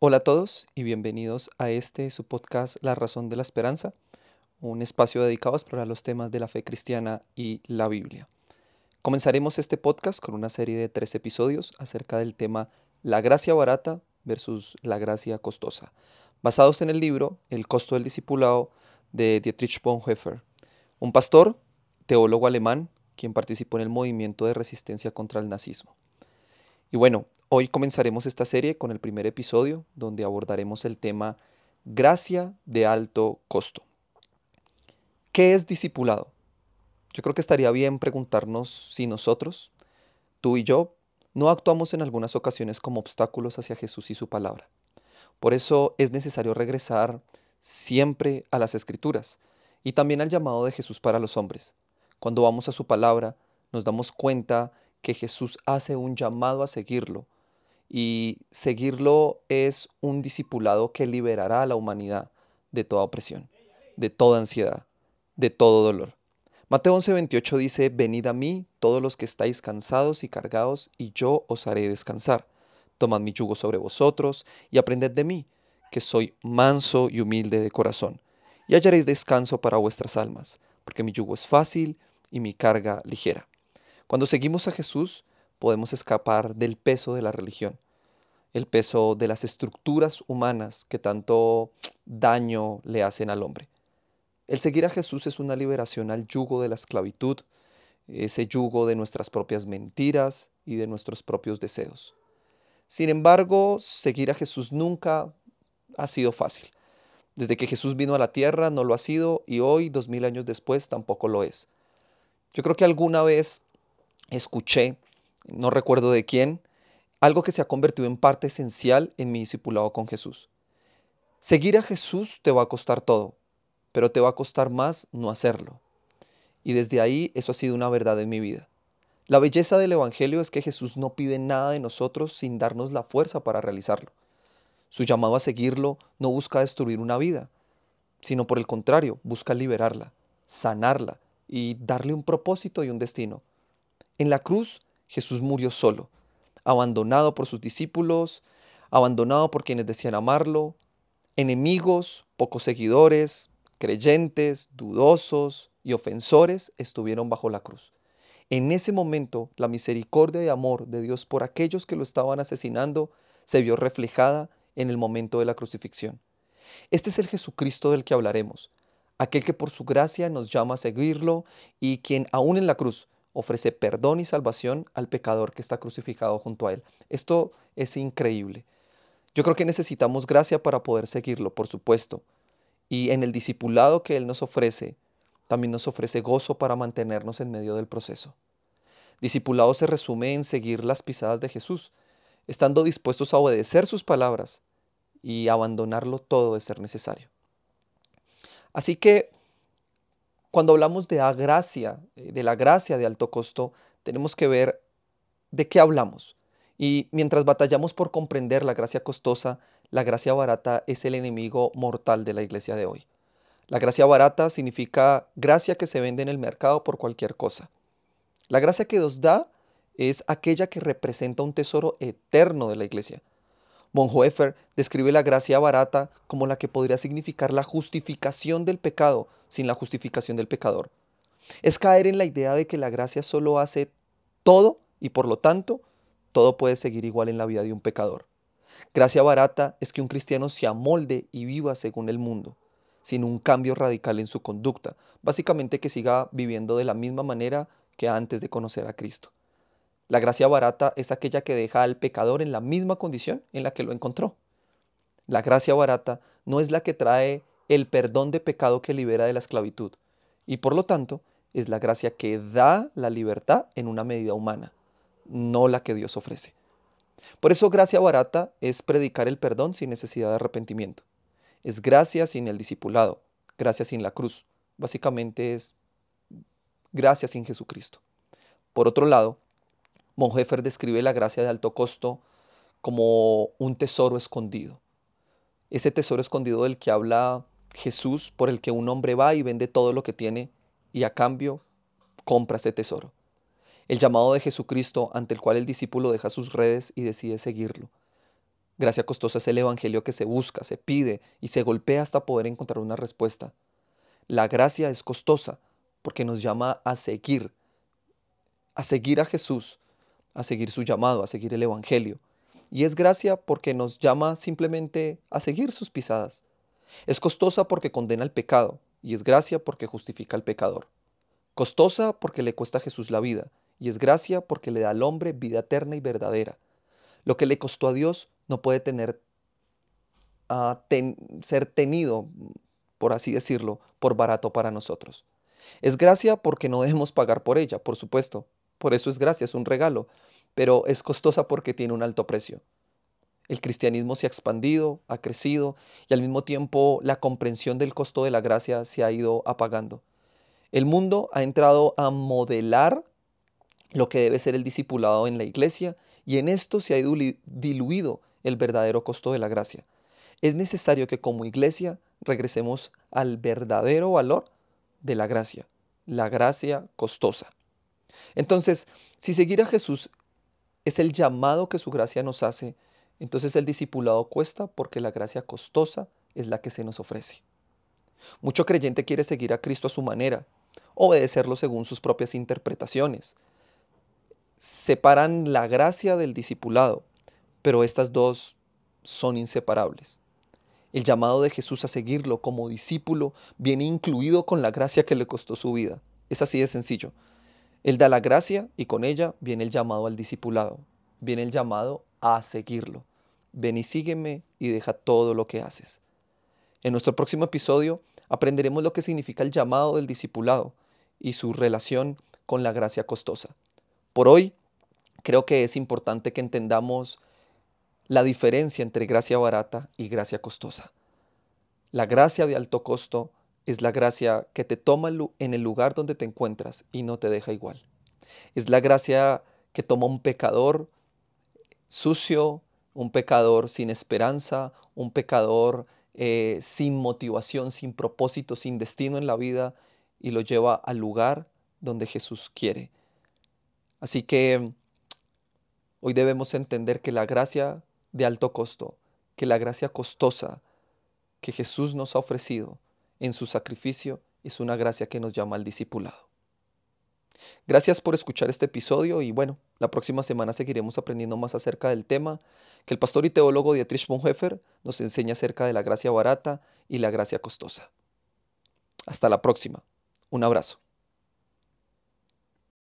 Hola a todos y bienvenidos a este su podcast La Razón de la Esperanza, un espacio dedicado a explorar los temas de la fe cristiana y la Biblia. Comenzaremos este podcast con una serie de tres episodios acerca del tema La gracia barata versus la gracia costosa, basados en el libro El costo del discipulado de Dietrich Bonhoeffer, un pastor, teólogo alemán, quien participó en el movimiento de resistencia contra el nazismo. Y bueno, hoy comenzaremos esta serie con el primer episodio donde abordaremos el tema gracia de alto costo. ¿Qué es discipulado? Yo creo que estaría bien preguntarnos si nosotros, tú y yo, no actuamos en algunas ocasiones como obstáculos hacia Jesús y su palabra. Por eso es necesario regresar siempre a las escrituras y también al llamado de Jesús para los hombres. Cuando vamos a su palabra, nos damos cuenta que Jesús hace un llamado a seguirlo y seguirlo es un discipulado que liberará a la humanidad de toda opresión, de toda ansiedad, de todo dolor. Mateo 11:28 dice, Venid a mí todos los que estáis cansados y cargados, y yo os haré descansar. Tomad mi yugo sobre vosotros y aprended de mí, que soy manso y humilde de corazón, y hallaréis descanso para vuestras almas, porque mi yugo es fácil y mi carga ligera. Cuando seguimos a Jesús, podemos escapar del peso de la religión, el peso de las estructuras humanas que tanto daño le hacen al hombre. El seguir a Jesús es una liberación al yugo de la esclavitud, ese yugo de nuestras propias mentiras y de nuestros propios deseos. Sin embargo, seguir a Jesús nunca ha sido fácil. Desde que Jesús vino a la tierra no lo ha sido y hoy, dos mil años después, tampoco lo es. Yo creo que alguna vez escuché, no recuerdo de quién, algo que se ha convertido en parte esencial en mi discipulado con Jesús. Seguir a Jesús te va a costar todo, pero te va a costar más no hacerlo. Y desde ahí eso ha sido una verdad en mi vida. La belleza del Evangelio es que Jesús no pide nada de nosotros sin darnos la fuerza para realizarlo. Su llamado a seguirlo no busca destruir una vida, sino por el contrario, busca liberarla, sanarla y darle un propósito y un destino. En la cruz Jesús murió solo, abandonado por sus discípulos, abandonado por quienes decían amarlo, enemigos, pocos seguidores, creyentes, dudosos y ofensores estuvieron bajo la cruz. En ese momento la misericordia y amor de Dios por aquellos que lo estaban asesinando se vio reflejada en el momento de la crucifixión. Este es el Jesucristo del que hablaremos, aquel que por su gracia nos llama a seguirlo y quien aún en la cruz ofrece perdón y salvación al pecador que está crucificado junto a él. Esto es increíble. Yo creo que necesitamos gracia para poder seguirlo, por supuesto. Y en el discipulado que Él nos ofrece, también nos ofrece gozo para mantenernos en medio del proceso. Discipulado se resume en seguir las pisadas de Jesús, estando dispuestos a obedecer sus palabras y abandonarlo todo de ser necesario. Así que cuando hablamos de la gracia, eh, de la gracia de alto costo, tenemos que ver de qué hablamos. Y mientras batallamos por comprender la gracia costosa, la gracia barata es el enemigo mortal de la iglesia de hoy. La gracia barata significa gracia que se vende en el mercado por cualquier cosa. La gracia que Dios da es aquella que representa un tesoro eterno de la iglesia. Bonhoeffer describe la gracia barata como la que podría significar la justificación del pecado sin la justificación del pecador. Es caer en la idea de que la gracia solo hace todo y por lo tanto todo puede seguir igual en la vida de un pecador. Gracia barata es que un cristiano se amolde y viva según el mundo, sin un cambio radical en su conducta, básicamente que siga viviendo de la misma manera que antes de conocer a Cristo. La gracia barata es aquella que deja al pecador en la misma condición en la que lo encontró. La gracia barata no es la que trae el perdón de pecado que libera de la esclavitud, y por lo tanto es la gracia que da la libertad en una medida humana, no la que Dios ofrece. Por eso gracia barata es predicar el perdón sin necesidad de arrepentimiento. Es gracia sin el discipulado, gracia sin la cruz. Básicamente es gracia sin Jesucristo. Por otro lado, Bonhoeffer describe la gracia de alto costo como un tesoro escondido. Ese tesoro escondido del que habla Jesús, por el que un hombre va y vende todo lo que tiene y a cambio compra ese tesoro. El llamado de Jesucristo ante el cual el discípulo deja sus redes y decide seguirlo. Gracia costosa es el Evangelio que se busca, se pide y se golpea hasta poder encontrar una respuesta. La gracia es costosa porque nos llama a seguir, a seguir a Jesús, a seguir su llamado, a seguir el Evangelio. Y es gracia porque nos llama simplemente a seguir sus pisadas. Es costosa porque condena el pecado y es gracia porque justifica al pecador. Costosa porque le cuesta a Jesús la vida y es gracia porque le da al hombre vida eterna y verdadera. Lo que le costó a Dios no puede tener, uh, ser tenido, por así decirlo, por barato para nosotros. Es gracia porque no debemos pagar por ella, por supuesto. Por eso es gracia, es un regalo, pero es costosa porque tiene un alto precio. El cristianismo se ha expandido, ha crecido y al mismo tiempo la comprensión del costo de la gracia se ha ido apagando. El mundo ha entrado a modelar lo que debe ser el discipulado en la iglesia y en esto se ha diluido el verdadero costo de la gracia. Es necesario que como iglesia regresemos al verdadero valor de la gracia, la gracia costosa. Entonces, si seguir a Jesús es el llamado que su gracia nos hace, entonces el discipulado cuesta porque la gracia costosa es la que se nos ofrece. Mucho creyente quiere seguir a Cristo a su manera, obedecerlo según sus propias interpretaciones. Separan la gracia del discipulado, pero estas dos son inseparables. El llamado de Jesús a seguirlo como discípulo viene incluido con la gracia que le costó su vida. Es así de sencillo. Él da la gracia y con ella viene el llamado al discipulado, viene el llamado a seguirlo. Ven y sígueme y deja todo lo que haces. En nuestro próximo episodio aprenderemos lo que significa el llamado del discipulado y su relación con la gracia costosa. Por hoy, creo que es importante que entendamos la diferencia entre gracia barata y gracia costosa. La gracia de alto costo es la gracia que te toma en el lugar donde te encuentras y no te deja igual. Es la gracia que toma un pecador sucio, un pecador sin esperanza, un pecador eh, sin motivación, sin propósito, sin destino en la vida y lo lleva al lugar donde Jesús quiere. Así que hoy debemos entender que la gracia de alto costo, que la gracia costosa que Jesús nos ha ofrecido en su sacrificio es una gracia que nos llama al discipulado. Gracias por escuchar este episodio y bueno, la próxima semana seguiremos aprendiendo más acerca del tema que el pastor y teólogo Dietrich Bonhoeffer nos enseña acerca de la gracia barata y la gracia costosa. Hasta la próxima. Un abrazo.